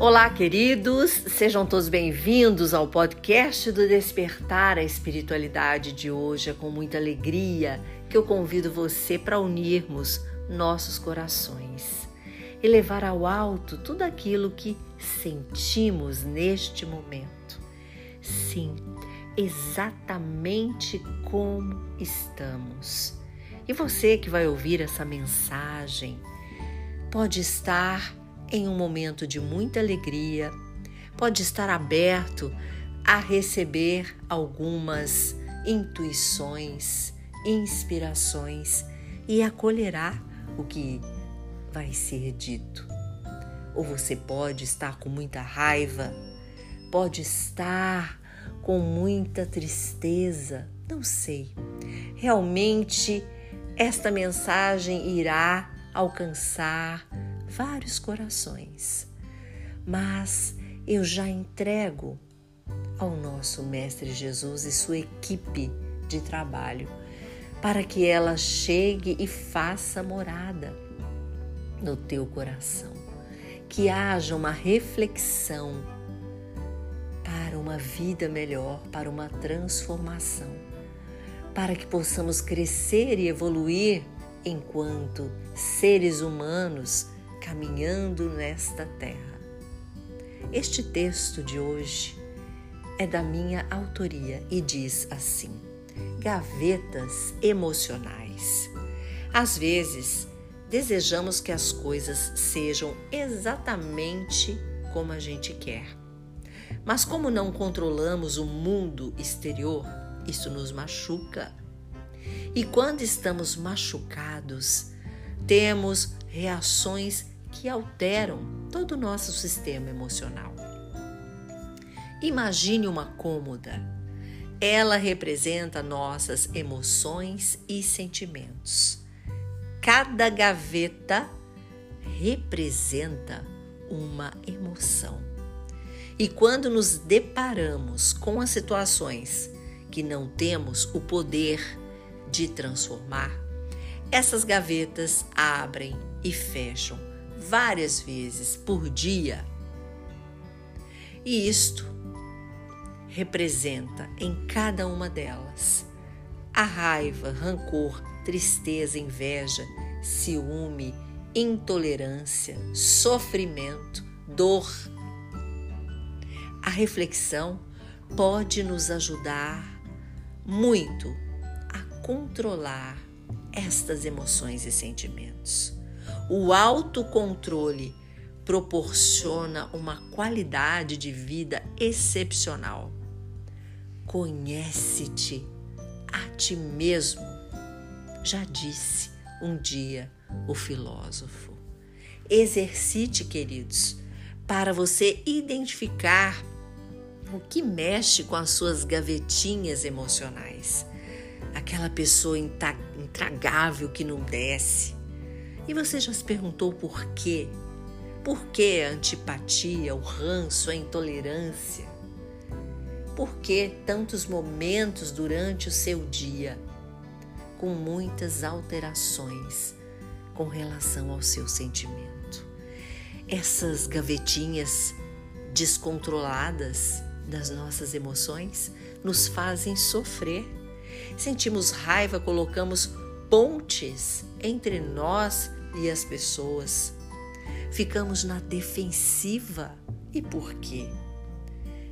Olá, queridos, sejam todos bem-vindos ao podcast do Despertar a Espiritualidade de hoje. É com muita alegria que eu convido você para unirmos nossos corações e levar ao alto tudo aquilo que sentimos neste momento. Sim, exatamente como estamos. E você que vai ouvir essa mensagem pode estar em um momento de muita alegria, pode estar aberto a receber algumas intuições, inspirações e acolherá o que vai ser dito. Ou você pode estar com muita raiva, pode estar com muita tristeza, não sei. Realmente, esta mensagem irá alcançar vários corações, mas eu já entrego ao nosso Mestre Jesus e sua equipe de trabalho para que ela chegue e faça morada no teu coração, que haja uma reflexão para uma vida melhor, para uma transformação, para que possamos crescer e evoluir enquanto seres humanos caminhando nesta terra. Este texto de hoje é da minha autoria e diz assim: gavetas emocionais. Às vezes, desejamos que as coisas sejam exatamente como a gente quer. Mas, como não controlamos o mundo exterior, isso nos machuca. E quando estamos machucados, temos reações que alteram todo o nosso sistema emocional. Imagine uma cômoda. Ela representa nossas emoções e sentimentos. Cada gaveta representa uma emoção. E quando nos deparamos com as situações que não temos o poder de transformar, essas gavetas abrem e fecham várias vezes por dia. E isto representa em cada uma delas a raiva, rancor, tristeza, inveja, ciúme, intolerância, sofrimento, dor. A reflexão pode nos ajudar muito a controlar estas emoções e sentimentos. O autocontrole proporciona uma qualidade de vida excepcional. Conhece-te a ti mesmo, já disse um dia o filósofo. Exercite, queridos, para você identificar o que mexe com as suas gavetinhas emocionais. Aquela pessoa intragável que não desce, e você já se perguntou por quê? Por que a antipatia, o ranço, a intolerância? Por que tantos momentos durante o seu dia com muitas alterações com relação ao seu sentimento? Essas gavetinhas descontroladas das nossas emoções nos fazem sofrer. Sentimos raiva, colocamos pontes entre nós e as pessoas. Ficamos na defensiva. E por quê?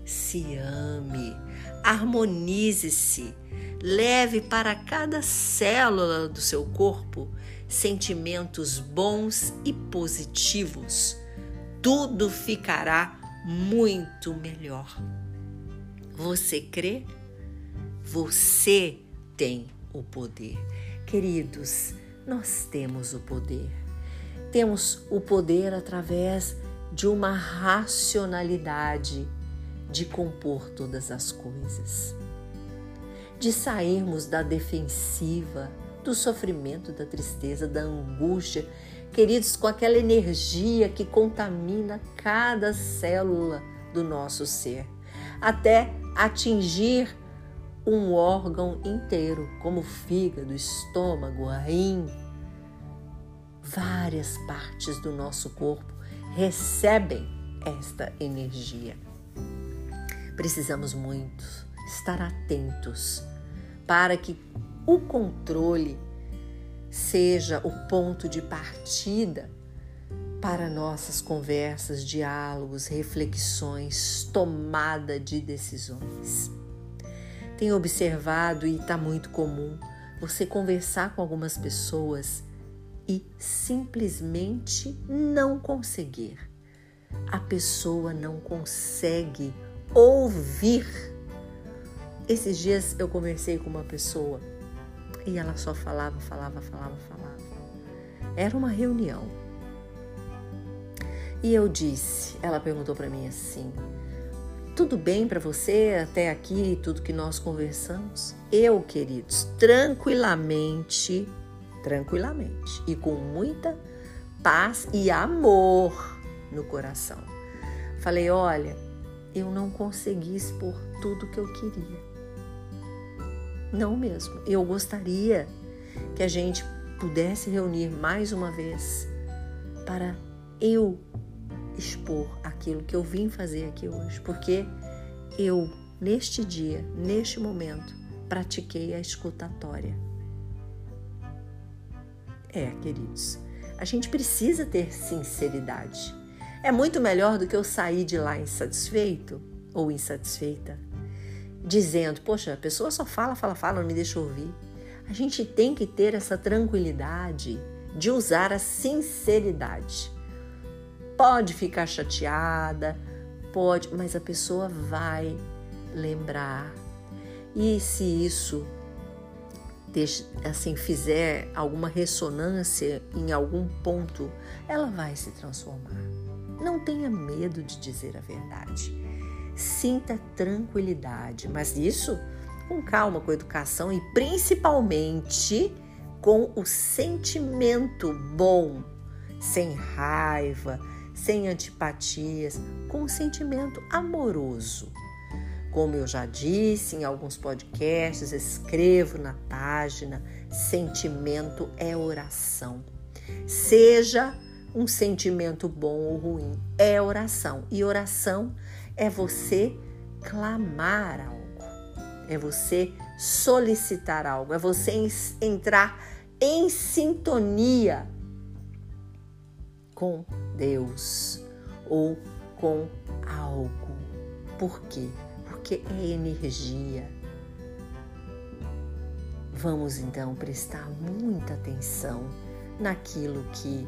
Se ame, harmonize-se, leve para cada célula do seu corpo sentimentos bons e positivos. Tudo ficará muito melhor. Você crê? Você tem o poder. Queridos, nós temos o poder. Temos o poder através de uma racionalidade de compor todas as coisas, de sairmos da defensiva, do sofrimento, da tristeza, da angústia, queridos, com aquela energia que contamina cada célula do nosso ser, até atingir um órgão inteiro, como o fígado, estômago, rim. Várias partes do nosso corpo recebem esta energia. Precisamos muito estar atentos para que o controle seja o ponto de partida para nossas conversas, diálogos, reflexões, tomada de decisões. Tenho observado e está muito comum você conversar com algumas pessoas e simplesmente não conseguir. A pessoa não consegue ouvir. Esses dias eu conversei com uma pessoa e ela só falava, falava, falava, falava. Era uma reunião. E eu disse, ela perguntou para mim assim: tudo bem para você até aqui, tudo que nós conversamos? Eu, queridos, tranquilamente, tranquilamente e com muita paz e amor no coração. Falei: olha, eu não consegui expor tudo que eu queria. Não mesmo. Eu gostaria que a gente pudesse reunir mais uma vez para eu expor aquilo que eu vim fazer aqui hoje, porque eu, neste dia, neste momento, pratiquei a escutatória. É, queridos, a gente precisa ter sinceridade. É muito melhor do que eu sair de lá insatisfeito ou insatisfeita, dizendo: Poxa, a pessoa só fala, fala, fala, não me deixa ouvir. A gente tem que ter essa tranquilidade de usar a sinceridade. Pode ficar chateada, pode, mas a pessoa vai lembrar. E se isso assim fizer alguma ressonância em algum ponto, ela vai se transformar. Não tenha medo de dizer a verdade. Sinta tranquilidade, mas isso com calma, com educação e principalmente com o sentimento bom, sem raiva, sem antipatias, com um sentimento amoroso. Como eu já disse em alguns podcasts, escrevo na página: sentimento é oração. Seja um sentimento bom ou ruim, é oração. E oração é você clamar algo, é você solicitar algo, é você entrar em sintonia com Deus ou com algo. Por quê? Porque é energia. Vamos então prestar muita atenção naquilo que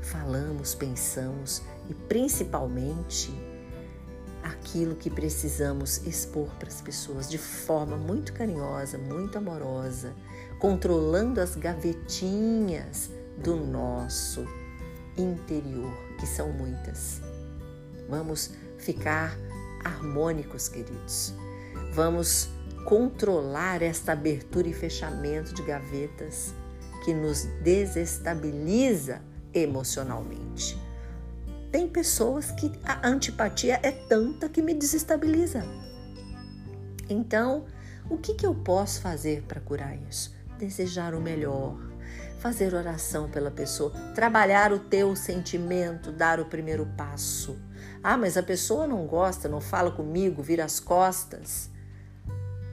falamos, pensamos e principalmente aquilo que precisamos expor para as pessoas de forma muito carinhosa, muito amorosa, controlando as gavetinhas do nosso interior, que são muitas. Vamos ficar harmônicos, queridos. Vamos controlar esta abertura e fechamento de gavetas que nos desestabiliza emocionalmente. Tem pessoas que a antipatia é tanta que me desestabiliza. Então, o que, que eu posso fazer para curar isso? Desejar o melhor, fazer oração pela pessoa, trabalhar o teu sentimento, dar o primeiro passo. Ah, mas a pessoa não gosta, não fala comigo, vira as costas.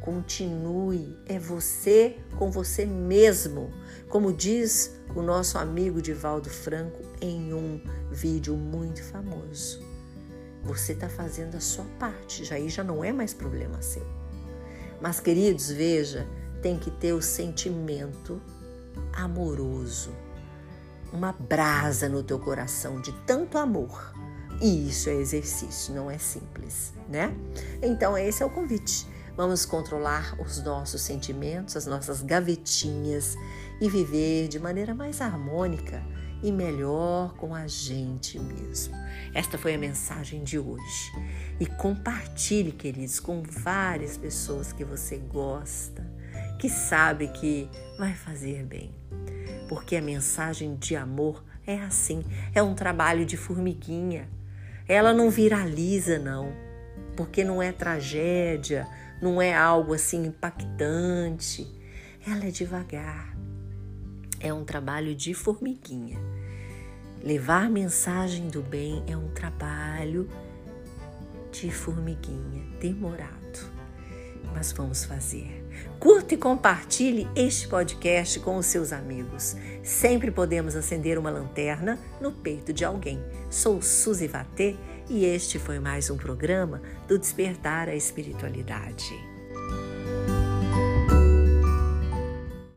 Continue, é você com você mesmo, como diz o nosso amigo Divaldo Franco em um vídeo muito famoso. Você está fazendo a sua parte, já aí já não é mais problema seu. Mas, queridos, veja, tem que ter o sentimento amoroso, uma brasa no teu coração de tanto amor. E isso é exercício, não é simples, né? Então, esse é o convite. Vamos controlar os nossos sentimentos, as nossas gavetinhas e viver de maneira mais harmônica e melhor com a gente mesmo. Esta foi a mensagem de hoje. E compartilhe, queridos, com várias pessoas que você gosta que sabe que vai fazer bem. Porque a mensagem de amor é assim, é um trabalho de formiguinha. Ela não viraliza, não, porque não é tragédia, não é algo assim impactante. Ela é devagar. É um trabalho de formiguinha. Levar mensagem do bem é um trabalho de formiguinha, demorado, mas vamos fazer. Curta e compartilhe este podcast com os seus amigos. Sempre podemos acender uma lanterna no peito de alguém. Sou Suzy Vatê e este foi mais um programa do Despertar a Espiritualidade.